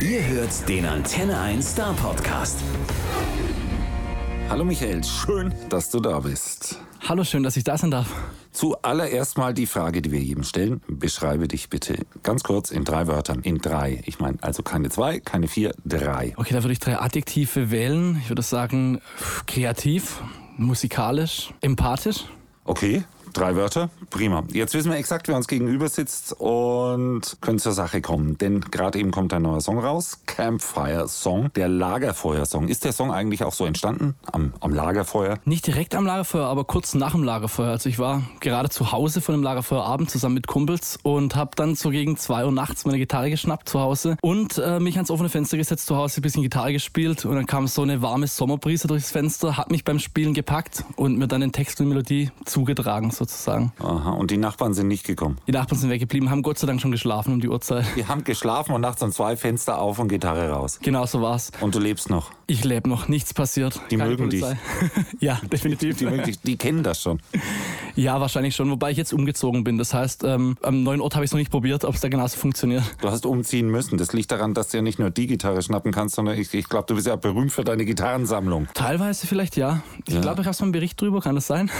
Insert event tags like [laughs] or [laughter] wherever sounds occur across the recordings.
Ihr hört den Antenne 1 Star Podcast. Hallo Michael, schön, dass du da bist. Hallo, schön, dass ich da sein darf. Zuallererst mal die Frage, die wir jedem stellen. Beschreibe dich bitte ganz kurz in drei Wörtern. In drei. Ich meine, also keine zwei, keine vier, drei. Okay, da würde ich drei Adjektive wählen. Ich würde sagen, kreativ, musikalisch, empathisch. Okay, Drei Wörter? Prima. Jetzt wissen wir exakt, wer uns gegenüber sitzt und können zur Sache kommen. Denn gerade eben kommt ein neuer Song raus. Campfire Song, der Lagerfeuer-Song. Ist der Song eigentlich auch so entstanden? Am, am Lagerfeuer? Nicht direkt am Lagerfeuer, aber kurz nach dem Lagerfeuer. Also ich war gerade zu Hause von dem Lagerfeuerabend zusammen mit Kumpels und habe dann so gegen zwei Uhr nachts meine Gitarre geschnappt zu Hause und äh, mich ans offene Fenster gesetzt zu Hause, ein bisschen Gitarre gespielt und dann kam so eine warme Sommerbrise durchs Fenster, hat mich beim Spielen gepackt und mir dann den Text und Melodie zugetragen. So sozusagen. Aha, und die Nachbarn sind nicht gekommen? Die Nachbarn sind weggeblieben, haben Gott sei Dank schon geschlafen um die Uhrzeit. Die haben geschlafen und nachts an zwei Fenster auf und Gitarre raus. Genau so war's. Und du lebst noch? Ich lebe noch, nichts passiert. Die Keine mögen Polizei. dich? [laughs] ja, definitiv. Die, die, die, kennen das schon? Ja, wahrscheinlich schon, wobei ich jetzt umgezogen bin. Das heißt, ähm, am neuen Ort habe ich es noch nicht probiert, ob es da genauso funktioniert. Du hast umziehen müssen. Das liegt daran, dass du ja nicht nur die Gitarre schnappen kannst, sondern ich, ich glaube, du bist ja berühmt für deine Gitarrensammlung. Teilweise vielleicht ja. Ich ja. glaube, ich habe so einen Bericht drüber, kann das sein?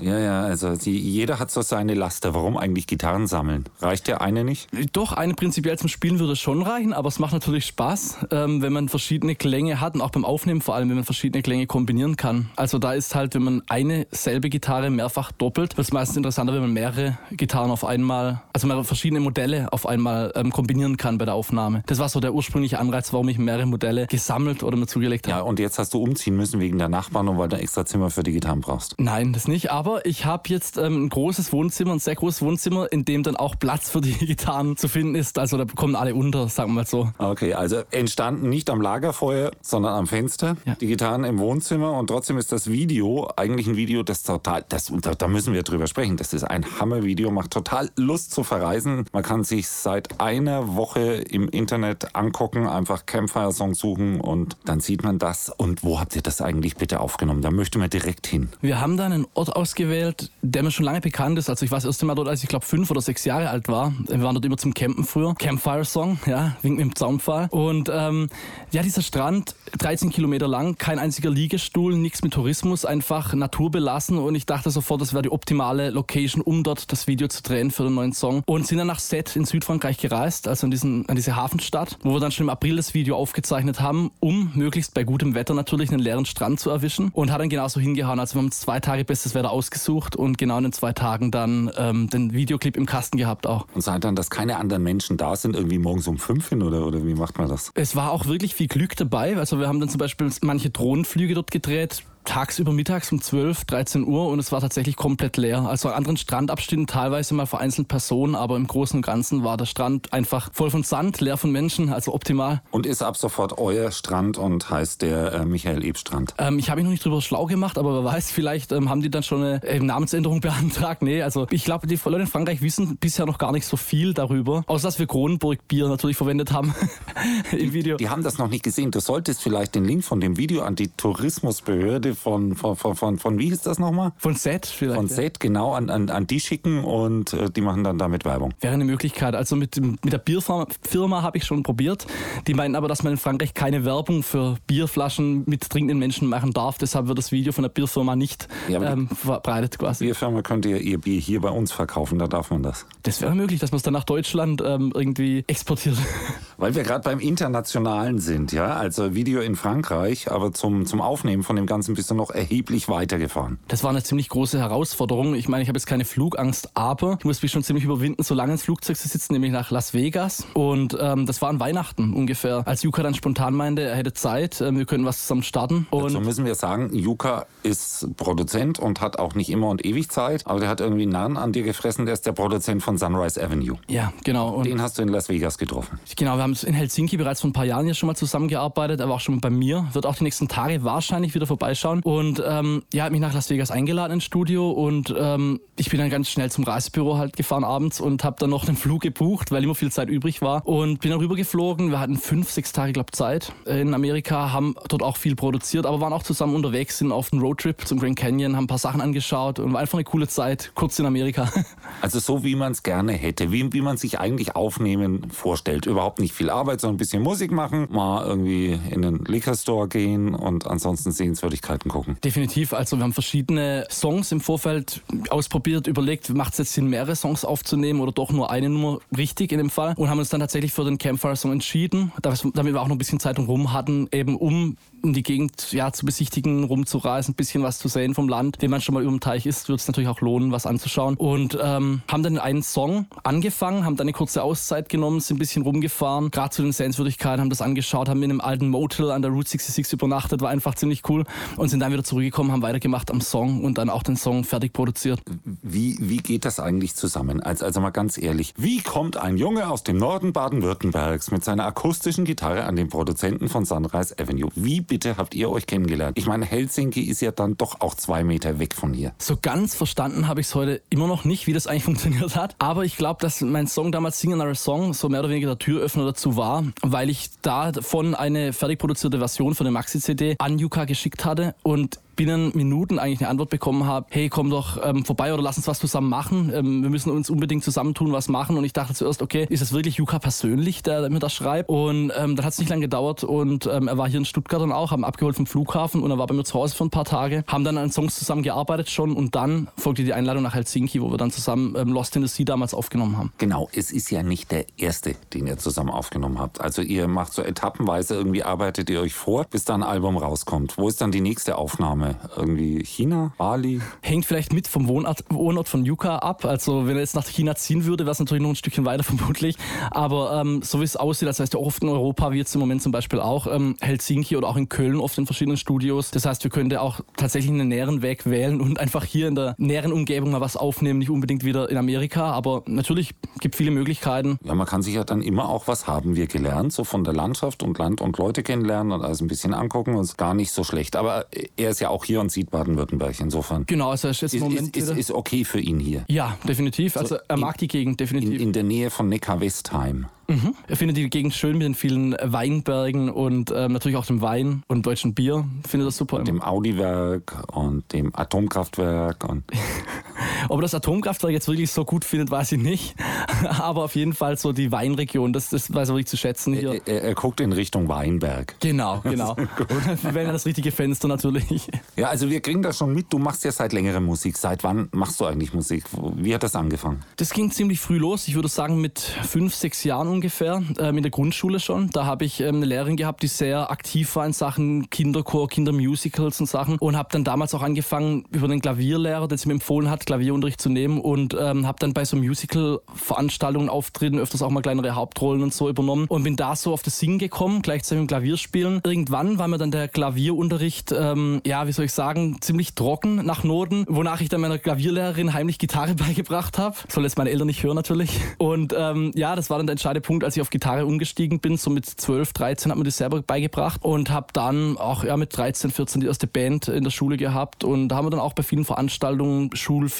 Ja, ja, also die, jeder hat so seine Laster. Warum eigentlich Gitarren sammeln? Reicht der eine nicht? Doch, eine prinzipiell zum Spielen würde schon reichen, aber es macht natürlich Spaß, ähm, wenn man verschiedene Klänge hat und auch beim Aufnehmen vor allem, wenn man verschiedene Klänge kombinieren kann. Also da ist halt, wenn man eine selbe Gitarre mehrfach doppelt, wird es meistens interessanter, wenn man mehrere Gitarren auf einmal, also mehrere verschiedene Modelle auf einmal ähm, kombinieren kann bei der Aufnahme. Das war so der ursprüngliche Anreiz, warum ich mehrere Modelle gesammelt oder mir zugelegt habe. Ja, und jetzt hast du umziehen müssen wegen der Nachbarn und weil du extra Zimmer für die Gitarren brauchst. Nein, das nicht, aber ich habe jetzt ähm, ein großes Wohnzimmer, ein sehr großes Wohnzimmer, in dem dann auch Platz für die [laughs] Gitarren zu finden ist. Also da kommen alle unter, sagen wir mal so. Okay, also entstanden nicht am Lagerfeuer, sondern am Fenster. Ja. Die Gitarren im Wohnzimmer und trotzdem ist das Video eigentlich ein Video, das total, das, da, da müssen wir drüber sprechen. Das ist ein Hammervideo, macht total Lust zu verreisen. Man kann sich seit einer Woche im Internet angucken, einfach Campfire-Song suchen und dann sieht man das. Und wo habt ihr das eigentlich bitte aufgenommen? Da möchte man direkt hin. Wir haben da einen Ort ausgewählt, der mir schon lange bekannt ist. Also ich war das erste Mal dort, als ich glaube fünf oder sechs Jahre alt war. Wir waren dort immer zum Campen früher. Campfire Song, ja, wegen dem Zaunpfahl. Und ähm, ja, dieser Strand, 13 Kilometer lang, kein einziger Liegestuhl, nichts mit Tourismus, einfach naturbelassen. Und ich dachte sofort, das wäre die optimale Location, um dort das Video zu drehen für den neuen Song. Und sind dann nach Set in Südfrankreich gereist, also an, diesen, an diese Hafenstadt, wo wir dann schon im April das Video aufgezeichnet haben, um möglichst bei gutem Wetter natürlich einen leeren Strand zu erwischen. Und hat dann genauso hingehauen. Also wir haben zwei Tage bestes Wetter ausgesucht und genau in den zwei Tagen dann ähm, den Videoclip im Kasten gehabt auch. Und seid dann, dass keine anderen Menschen da sind, irgendwie morgens um fünf hin oder, oder wie macht man das? Es war auch wirklich viel Glück dabei. Also wir haben dann zum Beispiel manche Drohnenflüge dort gedreht, tagsüber mittags um 12, 13 Uhr und es war tatsächlich komplett leer. Also an anderen Strandabschnitten teilweise mal vereinzelt Personen, aber im Großen und Ganzen war der Strand einfach voll von Sand, leer von Menschen, also optimal. Und ist ab sofort euer Strand und heißt der äh, Michael Ebstrand? Ähm, ich habe mich noch nicht drüber schlau gemacht, aber wer weiß, vielleicht ähm, haben die dann schon eine äh, Namensänderung [laughs] beantragt. Nee, also ich glaube, die Leute in Frankreich wissen bisher noch gar nicht so viel darüber, außer dass wir Kronenburg Bier natürlich verwendet haben [laughs] im Video. Die, die haben das noch nicht gesehen. Du solltest vielleicht den Link von dem Video an die Tourismusbehörde von, von, von, von, von wie ist das nochmal? Von Set vielleicht. Von Set, genau, an, an, an die schicken und äh, die machen dann damit Werbung. Wäre eine Möglichkeit. Also mit, mit der Bierfirma Firma habe ich schon probiert. Die meinten aber, dass man in Frankreich keine Werbung für Bierflaschen mit trinkenden Menschen machen darf. Deshalb wird das Video von der Bierfirma nicht ja, ähm, verbreitet quasi. Die Bierfirma könnte ja ihr Bier hier bei uns verkaufen, da darf man das. Das wäre möglich, dass man es dann nach Deutschland ähm, irgendwie exportiert. [laughs] Weil wir gerade beim Internationalen sind, ja. Also Video in Frankreich, aber zum, zum Aufnehmen von dem Ganzen bist du noch erheblich weitergefahren. Das war eine ziemlich große Herausforderung. Ich meine, ich habe jetzt keine Flugangst, aber ich muss mich schon ziemlich überwinden, so lange ins Flugzeug zu sitzen, nämlich nach Las Vegas. Und ähm, das war an Weihnachten ungefähr. Als Juka dann spontan meinte, er hätte Zeit, äh, wir können was zusammen starten. Und Dazu müssen wir sagen, Juka ist Produzent und hat auch nicht immer und ewig Zeit, aber der hat irgendwie einen Namen an dir gefressen, der ist der Produzent von Sunrise Avenue. Ja, genau. Und Den hast du in Las Vegas getroffen. Genau, wir haben in Helsinki bereits vor ein paar Jahren ja schon mal zusammengearbeitet. Er war auch schon bei mir, wird auch die nächsten Tage wahrscheinlich wieder vorbeischauen. Und ähm, ja, hat mich nach Las Vegas eingeladen ins Studio und ähm, ich bin dann ganz schnell zum Reisebüro halt gefahren abends und habe dann noch einen Flug gebucht, weil immer viel Zeit übrig war und bin dann rüber geflogen. Wir hatten fünf, sechs Tage, glaube Zeit in Amerika, haben dort auch viel produziert, aber waren auch zusammen unterwegs, sind auf einem Roadtrip zum Grand Canyon, haben ein paar Sachen angeschaut und war einfach eine coole Zeit, kurz in Amerika. [laughs] Also so wie man es gerne hätte, wie, wie man sich eigentlich Aufnehmen vorstellt, überhaupt nicht viel Arbeit, sondern ein bisschen Musik machen, mal irgendwie in den Liquor Store gehen und ansonsten Sehenswürdigkeiten gucken. Definitiv. Also wir haben verschiedene Songs im Vorfeld ausprobiert, überlegt, macht es jetzt Sinn, mehrere Songs aufzunehmen oder doch nur eine Nummer richtig in dem Fall und haben uns dann tatsächlich für den Campfire-Song entschieden, damit wir auch noch ein bisschen Zeit rum hatten, eben um um die Gegend ja, zu besichtigen, rumzureisen, ein bisschen was zu sehen vom Land. Wenn man schon mal über dem Teich ist, wird es natürlich auch lohnen, was anzuschauen. Und ähm, haben dann einen Song angefangen, haben dann eine kurze Auszeit genommen, sind ein bisschen rumgefahren, gerade zu den Sehenswürdigkeiten, haben das angeschaut, haben in einem alten Motel an der Route 66 übernachtet, war einfach ziemlich cool und sind dann wieder zurückgekommen, haben weitergemacht am Song und dann auch den Song fertig produziert. Wie, wie geht das eigentlich zusammen? Also, also mal ganz ehrlich, wie kommt ein Junge aus dem Norden Baden-Württembergs mit seiner akustischen Gitarre an den Produzenten von Sunrise Avenue? Wie bitte habt ihr euch kennengelernt? Ich meine, Helsinki ist ja dann doch auch zwei Meter weg von hier. So ganz verstanden habe ich es heute immer noch nicht, wie das eigentlich [laughs] funktioniert hat. Aber ich glaube, dass mein Song damals Sing Another Song so mehr oder weniger der Türöffner dazu war, weil ich davon eine fertig produzierte Version von der Maxi-CD an Yuka geschickt hatte und binnen Minuten eigentlich eine Antwort bekommen habe, hey, komm doch ähm, vorbei oder lass uns was zusammen machen. Ähm, wir müssen uns unbedingt zusammentun, was machen. Und ich dachte zuerst, okay, ist es wirklich Yuka persönlich, der mir das schreibt? Und ähm, dann hat es nicht lange gedauert und ähm, er war hier in Stuttgart dann auch, haben abgeholt vom Flughafen und er war bei mir zu Hause für ein paar Tage, haben dann an Songs zusammen gearbeitet schon und dann folgte die Einladung nach Helsinki, wo wir dann zusammen ähm, Lost in the Sea damals aufgenommen haben. Genau, es ist ja nicht der erste, den ihr zusammen aufgenommen habt. Also ihr macht so etappenweise, irgendwie arbeitet ihr euch vor, bis dann ein Album rauskommt. Wo ist dann die nächste Aufnahme? Irgendwie China, Bali? Hängt vielleicht mit vom Wohnort, Wohnort von Yuka ab. Also wenn er jetzt nach China ziehen würde, wäre es natürlich noch ein Stückchen weiter [laughs] vermutlich. Aber ähm, so wie es aussieht, das heißt ja oft in Europa, wie jetzt im Moment zum Beispiel auch, ähm, Helsinki oder auch in Köln oft in verschiedenen Studios. Das heißt, wir könnten auch tatsächlich einen näheren Weg wählen und einfach hier in der näheren Umgebung mal was aufnehmen, nicht unbedingt wieder in Amerika. Aber natürlich gibt viele Möglichkeiten. Ja, man kann sich ja dann immer auch, was haben wir gelernt, so von der Landschaft und Land und Leute kennenlernen und alles ein bisschen angucken und ist gar nicht so schlecht. Aber er ist ja auch hier und sieht Baden-Württemberg insofern. Genau, also ist jetzt im Moment ist, ist, ist, okay für ihn hier. Ja, definitiv. Also er mag die Gegend definitiv. In, in der Nähe von Neckar-Westheim. Mhm. Er findet die Gegend schön mit den vielen Weinbergen und ähm, natürlich auch dem Wein und deutschen Bier. Findet das super. Und dem Audi-Werk und dem Atomkraftwerk. Und [laughs] Ob er das Atomkraftwerk jetzt wirklich so gut findet, weiß ich nicht. [laughs] Aber auf jeden Fall so die Weinregion, das, das weiß er wirklich zu schätzen hier. Er, er, er guckt in Richtung Weinberg. Genau, [laughs] genau. [laughs] Wir wählen das richtige Fenster natürlich. Ja, also wir kriegen das schon mit. Du machst ja seit längerem Musik. Seit wann machst du eigentlich Musik? Wie hat das angefangen? Das ging ziemlich früh los. Ich würde sagen mit fünf, sechs Jahren ungefähr, ähm, in der Grundschule schon. Da habe ich ähm, eine Lehrerin gehabt, die sehr aktiv war in Sachen Kinderchor, Kindermusicals und Sachen. Und habe dann damals auch angefangen, über den Klavierlehrer, der sie mir empfohlen hat, Klavierunterricht zu nehmen. Und ähm, habe dann bei so Musical-Veranstaltungen, Auftritten, öfters auch mal kleinere Hauptrollen und so übernommen. Und bin da so auf das Singen gekommen, gleichzeitig mit Klavierspielen. Irgendwann war mir dann der Klavierunterricht, ähm, ja, wie soll ich sagen, ziemlich trocken nach Noten, wonach ich dann meiner Klavierlehrerin heimlich Gitarre [laughs] beigebracht habe. Soll jetzt meine Eltern nicht hören natürlich. Und ähm, ja, das war dann der entscheidende Punkt, als ich auf Gitarre umgestiegen bin. So mit 12, 13 hat mir das selber beigebracht und habe dann auch ja, mit 13, 14 die erste Band in der Schule gehabt. Und da haben wir dann auch bei vielen Veranstaltungen,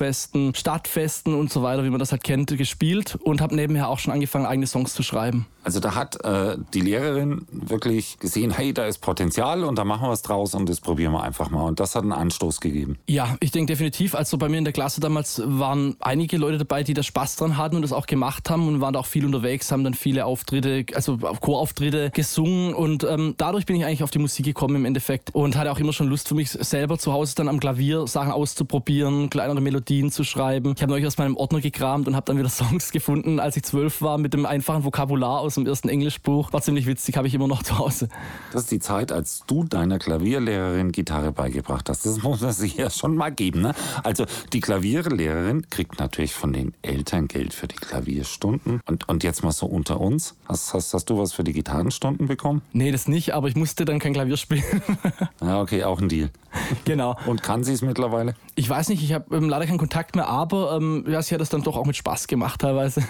Schulfesten, Stadtfesten und so weiter, wie man das halt kennt, gespielt und habe nebenher auch schon angefangen, eigene Songs zu schreiben. Also da hat äh, die Lehrerin wirklich gesehen, hey, da ist Potenzial und da machen wir was draus und das probieren wir einfach mal. Und das hat einen Anstoß gegeben. Ja, ich denke definitiv. Also bei mir in der Klasse damals waren einige Leute dabei, die da Spaß dran hatten und das auch gemacht haben und waren da auch viel unterwegs, haben dann viele Auftritte, also Chorauftritte gesungen und ähm, dadurch bin ich eigentlich auf die Musik gekommen im Endeffekt und hatte auch immer schon Lust für mich selber zu Hause dann am Klavier Sachen auszuprobieren, kleinere Melodien zu schreiben. Ich habe neulich aus meinem Ordner gekramt und habe dann wieder [laughs] Songs gefunden, als ich zwölf war, mit dem einfachen Vokabular aus dem ersten Englischbuch. War ziemlich witzig, habe ich immer noch [laughs] zu Hause. Das ist die Zeit, als du deiner Klavierlehrerin Gitarre beigebracht hast. Das [laughs] muss man sich ja schon mal geben. Ne? Also die Klavierlehrerin kriegt natürlich von den Eltern Geld für die Klavierstunden. Und, und jetzt mal so unter uns. Hast, hast, hast du was für die Gitarrenstunden bekommen? Nee, das nicht, aber ich musste dann kein Klavier spielen. [laughs] ja, okay, auch ein Deal. Genau. Und kann sie es mittlerweile? Ich weiß nicht, ich habe ähm, leider keinen Kontakt mehr, aber ähm, ja, sie hat es dann doch auch mit Spaß gemacht teilweise.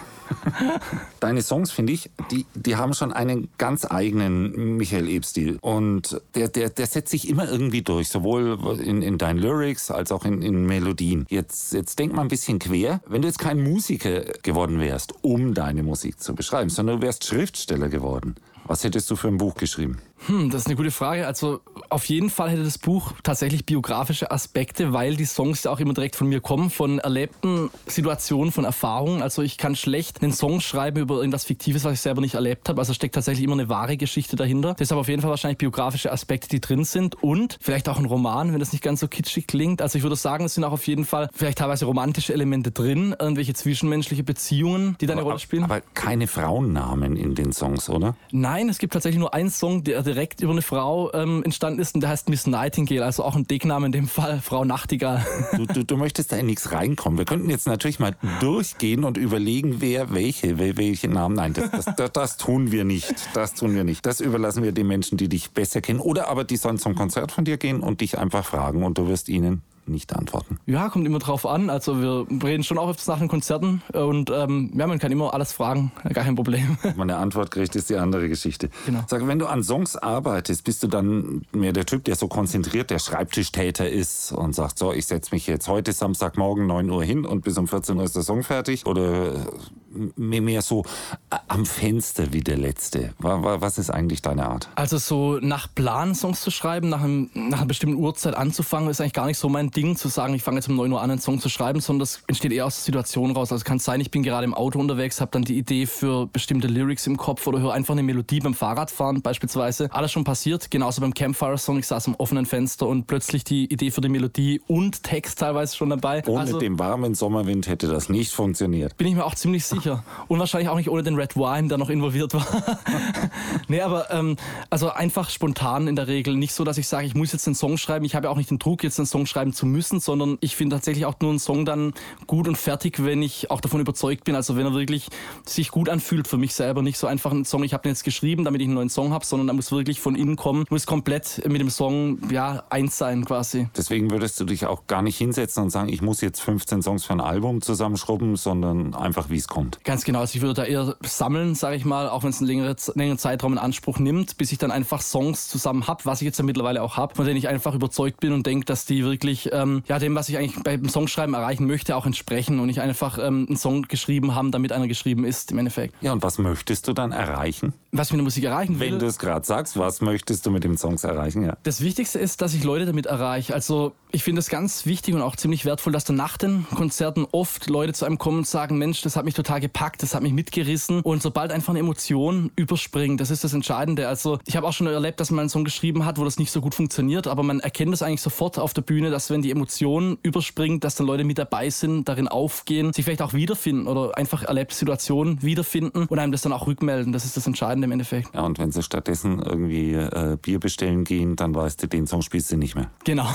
[laughs] Deine Songs, finde ich, die, die haben schon einen ganz eigenen Michael Eb-Stil. Und der, der, der setzt sich immer irgendwie durch, sowohl in, in deinen Lyrics als auch in, in Melodien. Jetzt, jetzt denk mal ein bisschen quer. Wenn du jetzt kein Musiker geworden wärst, um deine Musik zu beschreiben, sondern du wärst Schriftsteller geworden, was hättest du für ein Buch geschrieben? Hm, das ist eine gute Frage. Also auf jeden Fall hätte das Buch tatsächlich biografische Aspekte, weil die Songs ja auch immer direkt von mir kommen, von erlebten Situationen, von Erfahrungen. Also ich kann schlecht einen Song schreiben über irgendwas Fiktives, was ich selber nicht erlebt habe. Also steckt tatsächlich immer eine wahre Geschichte dahinter. Deshalb auf jeden Fall wahrscheinlich biografische Aspekte, die drin sind und vielleicht auch ein Roman, wenn das nicht ganz so kitschig klingt. Also ich würde sagen, es sind auch auf jeden Fall vielleicht teilweise romantische Elemente drin, irgendwelche zwischenmenschliche Beziehungen, die da eine Rolle spielen. Aber keine Frauennamen in den Songs, oder? Nein, es gibt tatsächlich nur einen Song, der direkt über eine Frau ähm, entstanden ist und der heißt Miss Nightingale, also auch ein Deckname in dem Fall, Frau Nachtigall. Du, du, du möchtest da in nichts reinkommen. Wir könnten jetzt natürlich mal durchgehen und überlegen, wer welche, welche Namen. Nein, das, das, das, das tun wir nicht. Das tun wir nicht. Das überlassen wir den Menschen, die dich besser kennen. Oder aber die sollen zum Konzert von dir gehen und dich einfach fragen und du wirst ihnen nicht antworten. Ja, kommt immer drauf an. Also wir reden schon auch öfters nach den Konzerten und ähm, ja, man kann immer alles fragen, [laughs] gar kein Problem. [laughs] Wenn man eine Antwort kriegt, ist die andere Geschichte. Genau. Sag, wenn du an Songs arbeitest, bist du dann mehr der Typ, der so konzentriert der Schreibtischtäter ist und sagt, so, ich setze mich jetzt heute Samstagmorgen 9 Uhr hin und bis um 14 Uhr ist der Song fertig? Oder mehr so am Fenster wie der letzte? Was ist eigentlich deine Art? Also so nach Plan Songs zu schreiben, nach, einem, nach einer bestimmten Uhrzeit anzufangen, ist eigentlich gar nicht so mein Ding zu sagen, ich fange jetzt um 9 Uhr an, einen Song zu schreiben, sondern das entsteht eher aus der Situation raus. Also kann es sein, ich bin gerade im Auto unterwegs, habe dann die Idee für bestimmte Lyrics im Kopf oder höre einfach eine Melodie beim Fahrradfahren beispielsweise. Alles schon passiert, genauso beim Campfire-Song. Ich saß am offenen Fenster und plötzlich die Idee für die Melodie und Text teilweise schon dabei. Ohne also, dem warmen Sommerwind hätte das nicht funktioniert. Bin ich mir auch ziemlich sicher. Und wahrscheinlich auch nicht ohne den Red Wine, der noch involviert war. [laughs] nee, aber ähm, also einfach spontan in der Regel. Nicht so, dass ich sage, ich muss jetzt einen Song schreiben. Ich habe ja auch nicht den Druck, jetzt einen Song schreiben zu müssen, sondern ich finde tatsächlich auch nur einen Song dann gut und fertig, wenn ich auch davon überzeugt bin. Also wenn er wirklich sich gut anfühlt für mich selber. Nicht so einfach ein Song, ich habe den jetzt geschrieben, damit ich einen neuen Song habe, sondern er muss wirklich von innen kommen, muss komplett mit dem Song ja eins sein quasi. Deswegen würdest du dich auch gar nicht hinsetzen und sagen, ich muss jetzt 15 Songs für ein Album zusammenschrubben, sondern einfach wie es kommt. Ganz genau. Also ich würde da eher sammeln, sage ich mal, auch wenn es einen längeren, längeren Zeitraum in Anspruch nimmt, bis ich dann einfach Songs zusammen habe, was ich jetzt ja mittlerweile auch habe, von denen ich einfach überzeugt bin und denke, dass die wirklich ähm, ja dem, was ich eigentlich beim Songschreiben erreichen möchte, auch entsprechen und nicht einfach ähm, einen Song geschrieben haben, damit einer geschrieben ist im Endeffekt. Ja, und was möchtest du dann erreichen? Was mit der Musik erreichen will? Wenn du es gerade sagst, was möchtest du mit den Songs erreichen? Ja. Das Wichtigste ist, dass ich Leute damit erreiche. Also ich finde es ganz wichtig und auch ziemlich wertvoll, dass dann nach den Konzerten oft Leute zu einem kommen und sagen, Mensch, das hat mich total gepackt, das hat mich mitgerissen. Und sobald einfach eine Emotion überspringt, das ist das Entscheidende. Also ich habe auch schon erlebt, dass man einen Song geschrieben hat, wo das nicht so gut funktioniert, aber man erkennt es eigentlich sofort auf der Bühne, dass wenn die Emotion überspringt, dass dann Leute mit dabei sind, darin aufgehen, sich vielleicht auch wiederfinden oder einfach erlebte Situationen wiederfinden und einem das dann auch rückmelden. Das ist das Entscheidende im Endeffekt. Ja, und wenn sie stattdessen irgendwie äh, Bier bestellen gehen, dann weißt du, den Song spielst du nicht mehr. Genau. [laughs]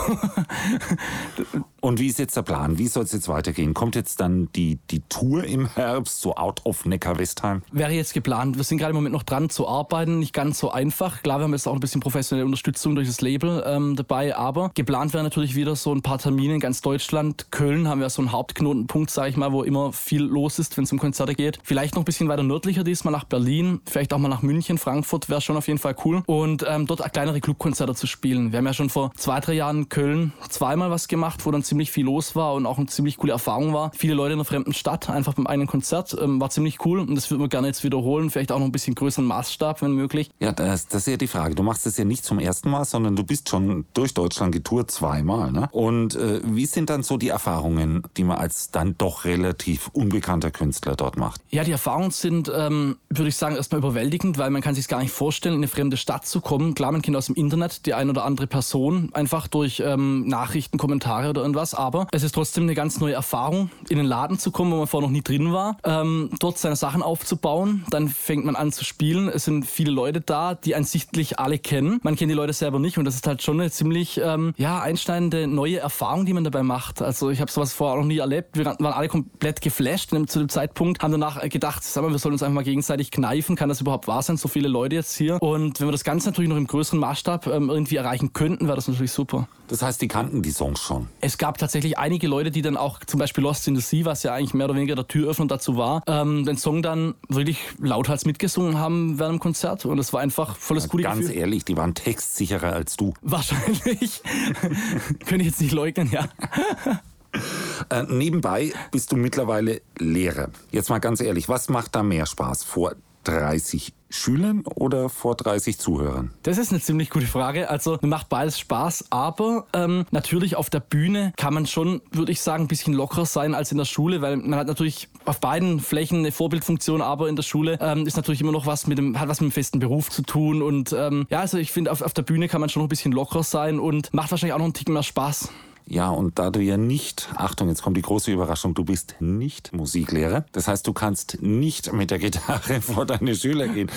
Und wie ist jetzt der Plan? Wie soll es jetzt weitergehen? Kommt jetzt dann die, die Tour im Herbst, so out of Neckar-Westheim? Wäre jetzt geplant. Wir sind gerade im Moment noch dran zu arbeiten. Nicht ganz so einfach. Klar, wir haben jetzt auch ein bisschen professionelle Unterstützung durch das Label ähm, dabei. Aber geplant wäre natürlich wieder so ein paar Termine in ganz Deutschland. Köln haben wir so einen Hauptknotenpunkt, sage ich mal, wo immer viel los ist, wenn es um Konzerte geht. Vielleicht noch ein bisschen weiter nördlicher diesmal nach Berlin. Vielleicht auch mal nach München, Frankfurt wäre schon auf jeden Fall cool. Und ähm, dort kleinere Clubkonzerte zu spielen. Wir haben ja schon vor zwei, drei Jahren in Köln zweimal was gemacht, wo dann ziemlich viel los war und auch eine ziemlich coole Erfahrung war. Viele Leute in einer fremden Stadt, einfach beim eigenen Konzert, ähm, war ziemlich cool und das würden wir gerne jetzt wiederholen. Vielleicht auch noch ein bisschen größeren Maßstab, wenn möglich. Ja, das, das ist ja die Frage. Du machst das ja nicht zum ersten Mal, sondern du bist schon durch Deutschland getourt zweimal. Ne? Und äh, wie sind dann so die Erfahrungen, die man als dann doch relativ unbekannter Künstler dort macht? Ja, die Erfahrungen sind, ähm, würde ich sagen, erstmal überwältigend, weil man kann sich gar nicht vorstellen, in eine fremde Stadt zu kommen. Klar, man kennt aus dem Internet die ein oder andere Person, einfach durch ähm, Nachrichten, Kommentare oder irgendwas, aber es ist trotzdem eine ganz neue Erfahrung, in den Laden zu kommen, wo man vorher noch nie drin war, ähm, dort seine Sachen aufzubauen, dann fängt man an zu spielen. Es sind viele Leute da, die einen sichtlich alle kennen. Man kennt die Leute selber nicht und das ist halt schon eine ziemlich ähm, ja, einschneidende neue Erfahrung, die man dabei macht. Also ich habe sowas vorher noch nie erlebt. Wir waren alle komplett geflasht zu dem Zeitpunkt, haben danach gedacht, sag mal, wir sollen uns einfach mal gegenseitig kneifen. Kann das überhaupt wahr sein? So viele Leute jetzt hier. Und wenn wir das Ganze natürlich noch im größeren Maßstab ähm, irgendwie erreichen könnten, wäre das natürlich super. Das heißt, die kannten die Songs schon? Es gab tatsächlich einige Leute, die dann auch zum Beispiel Lost in the Sea, was ja eigentlich mehr oder weniger der Türöffner dazu war, ähm, den Song dann wirklich lauthals mitgesungen haben während dem Konzert. Und das war einfach volles ja, coole Ganz Gefühl. ehrlich, die waren textsicherer als du. Wahrscheinlich. [laughs] Könnte ich jetzt nicht leugnen, ja. Äh, nebenbei bist du mittlerweile Lehrer. Jetzt mal ganz ehrlich, was macht da mehr Spaß? Vor 30 Schülern oder vor 30 Zuhörern? Das ist eine ziemlich gute Frage. Also mir macht beides Spaß, aber ähm, natürlich auf der Bühne kann man schon, würde ich sagen, ein bisschen lockerer sein als in der Schule, weil man hat natürlich auf beiden Flächen eine Vorbildfunktion, aber in der Schule ähm, ist natürlich immer noch was mit dem, hat was mit dem festen Beruf zu tun. Und ähm, ja, also ich finde, auf, auf der Bühne kann man schon noch ein bisschen lockerer sein und macht wahrscheinlich auch noch einen Ticken mehr Spaß. Ja, und da du ja nicht, Achtung, jetzt kommt die große Überraschung, du bist nicht Musiklehrer. Das heißt, du kannst nicht mit der Gitarre [laughs] vor deine Schüler gehen.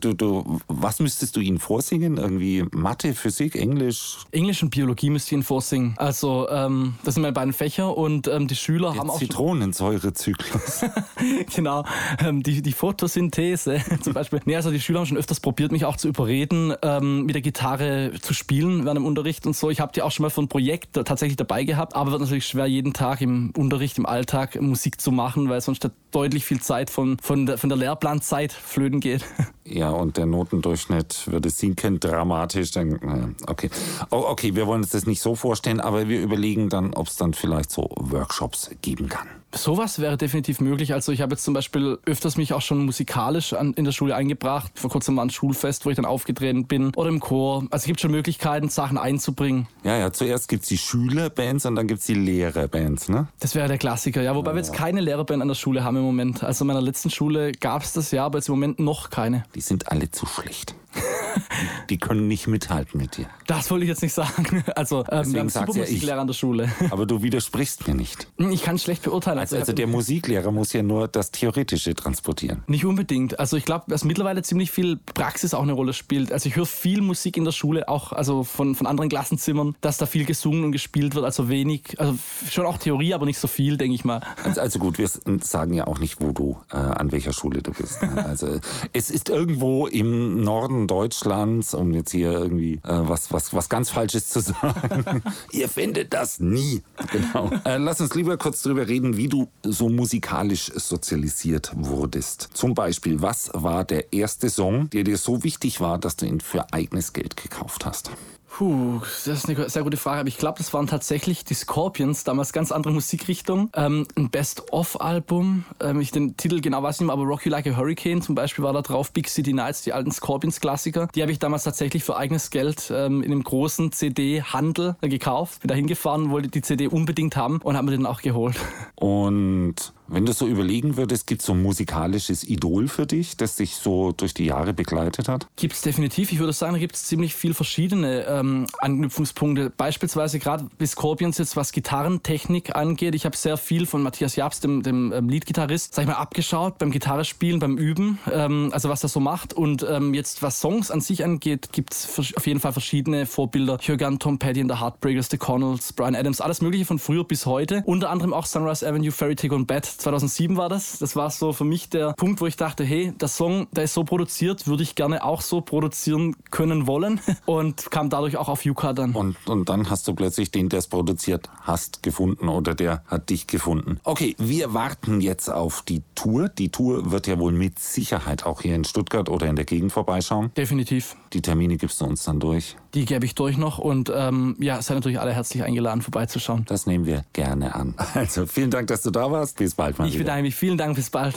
Du, du, was müsstest du ihnen vorsingen? Irgendwie Mathe, Physik, Englisch? Englisch und Biologie müsst ihr ihnen vorsingen. Also, ähm, das sind meine beiden Fächer und ähm, die Schüler der haben auch. Zitronensäurezyklus. [laughs] genau, ähm, die, die Photosynthese [laughs] zum Beispiel. Nee, also die Schüler haben schon öfters probiert, mich auch zu überreden, ähm, mit der Gitarre zu spielen während dem Unterricht und so. Ich habe die auch schon mal für ein Projekt tatsächlich tatsächlich dabei gehabt, aber wird natürlich schwer, jeden Tag im Unterricht, im Alltag Musik zu machen, weil sonst da deutlich viel Zeit von, von, der, von der Lehrplanzeit flöten geht. [laughs] Ja, und der Notendurchschnitt würde sinken dramatisch. Dann, okay. Oh, okay, wir wollen uns das nicht so vorstellen, aber wir überlegen dann, ob es dann vielleicht so Workshops geben kann. Sowas wäre definitiv möglich. Also ich habe jetzt zum Beispiel öfters mich auch schon musikalisch an, in der Schule eingebracht. Vor kurzem war ein Schulfest, wo ich dann aufgetreten bin oder im Chor. Also es gibt schon Möglichkeiten, Sachen einzubringen. Ja, ja, zuerst gibt es die Schülerbands und dann gibt es die Lehrerbands, ne? Das wäre der Klassiker, ja. Wobei ja. wir jetzt keine Lehrerband an der Schule haben im Moment. Also in meiner letzten Schule gab es das ja, aber jetzt im Moment noch keine. Die sind alle zu schlecht. [laughs] die können nicht mithalten mit dir. Das wollte ich jetzt nicht sagen. [laughs] Also ähm, wir haben super Musiklehrer an der Schule. [laughs] Aber du widersprichst mir nicht. Ich kann es schlecht beurteilen. Also, also der Musiklehrer muss ja nur das Theoretische transportieren. Nicht unbedingt. Also ich glaube, dass mittlerweile ziemlich viel Praxis auch eine Rolle spielt. Also ich höre viel Musik in der Schule, auch also von, von anderen Klassenzimmern, dass da viel gesungen und gespielt wird. Also wenig, also schon auch Theorie, aber nicht so viel, denke ich mal. Also, also, gut, wir sagen ja auch nicht, wo du, äh, an welcher Schule du bist. Ne? Also es ist irgendwo im Norden Deutschlands, um jetzt hier irgendwie äh, was, was, was ganz Falsches zu [laughs] sagen. Ihr findet das nie. Genau. Äh, lass uns lieber kurz drüber reden, wie du so musikalisch sozialisiert wurdest. Zum Beispiel, was war der erste Song, der dir so wichtig war, dass du ihn für eigenes Geld gekauft hast? Puh, das ist eine sehr gute Frage. Aber ich glaube, das waren tatsächlich die Scorpions, damals ganz andere Musikrichtung. Ähm, ein Best-of-Album. Ähm, ich den Titel genau weiß nicht mehr, aber Rock You Like a Hurricane zum Beispiel war da drauf. Big City Nights, die alten Scorpions-Klassiker. Die habe ich damals tatsächlich für eigenes Geld ähm, in einem großen CD-Handel gekauft. Bin da hingefahren, wollte die CD unbedingt haben und habe mir den auch geholt. Und wenn du so überlegen würdest, gibt es so ein musikalisches Idol für dich, das dich so durch die Jahre begleitet hat? Gibt es definitiv. Ich würde sagen, da gibt es ziemlich viel verschiedene ähm, Anknüpfungspunkte. Beispielsweise gerade bis Scorpions jetzt, was Gitarrentechnik angeht. Ich habe sehr viel von Matthias Jabs, dem, dem ähm, Leadgitarrist, sag ich mal, abgeschaut beim Gitarrespielen, beim Üben, ähm, also was er so macht. Und ähm, jetzt, was Songs an sich angeht, gibt es auf jeden Fall verschiedene Vorbilder. Ich höre gern Tom Petty and the Heartbreakers, The Connells, Brian Adams, alles mögliche von früher bis heute. Unter anderem auch Sunrise Avenue, Fairy Tale und Bad 2007 war das. Das war so für mich der Punkt, wo ich dachte, hey, der Song, der ist so produziert, würde ich gerne auch so produzieren können wollen [laughs] und kam dadurch auch auf Yuka dann. Und, und dann hast du plötzlich den, der es produziert hast, gefunden oder der hat dich gefunden. Okay, wir warten jetzt auf die Tour. Die Tour wird ja wohl mit Sicherheit auch hier in Stuttgart oder in der Gegend vorbeischauen. Definitiv. Die Termine gibst du uns dann durch. Die gebe ich durch noch und ähm, ja, seid natürlich alle herzlich eingeladen, vorbeizuschauen. Das nehmen wir gerne an. [laughs] Also vielen Dank, dass du da warst. Bis bald mal. Ich bedanke mich. Vielen Dank. Bis bald.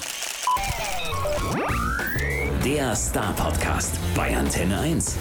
Der Star Podcast bei Antenne 1.